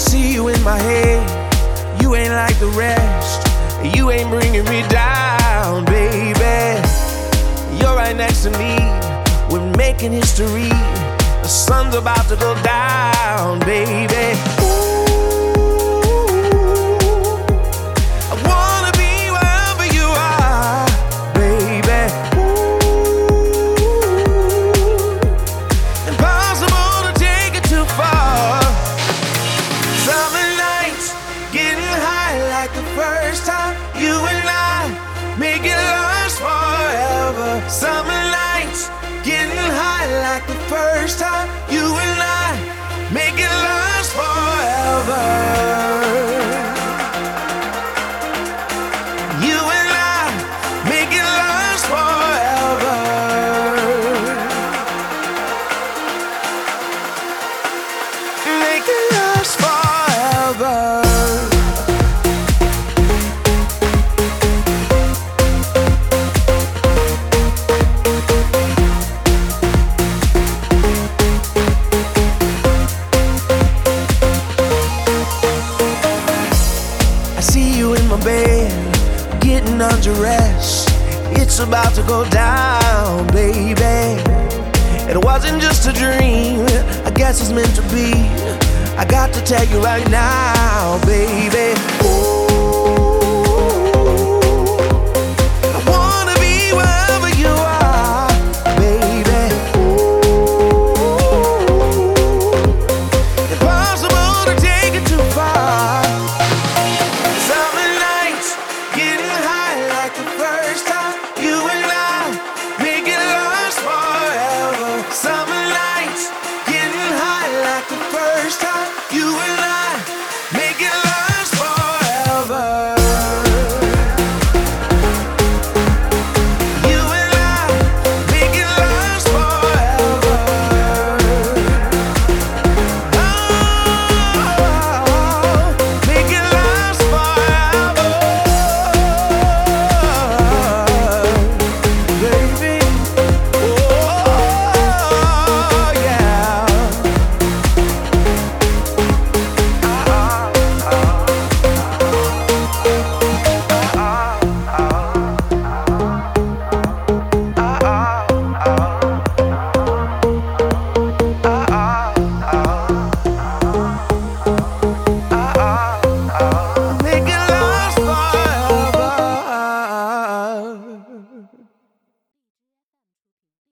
See you in my head. You ain't like the rest. You ain't bringing me down, baby. You're right next to me. We're making history. The sun's about to go down, like the first time. You and I make it last forever. Summer nights, getting high like the first time. You and getting undressed. It's about to go down, baby. It wasn't just a dream, I guess it's meant to be. I got to tell you right now, forever.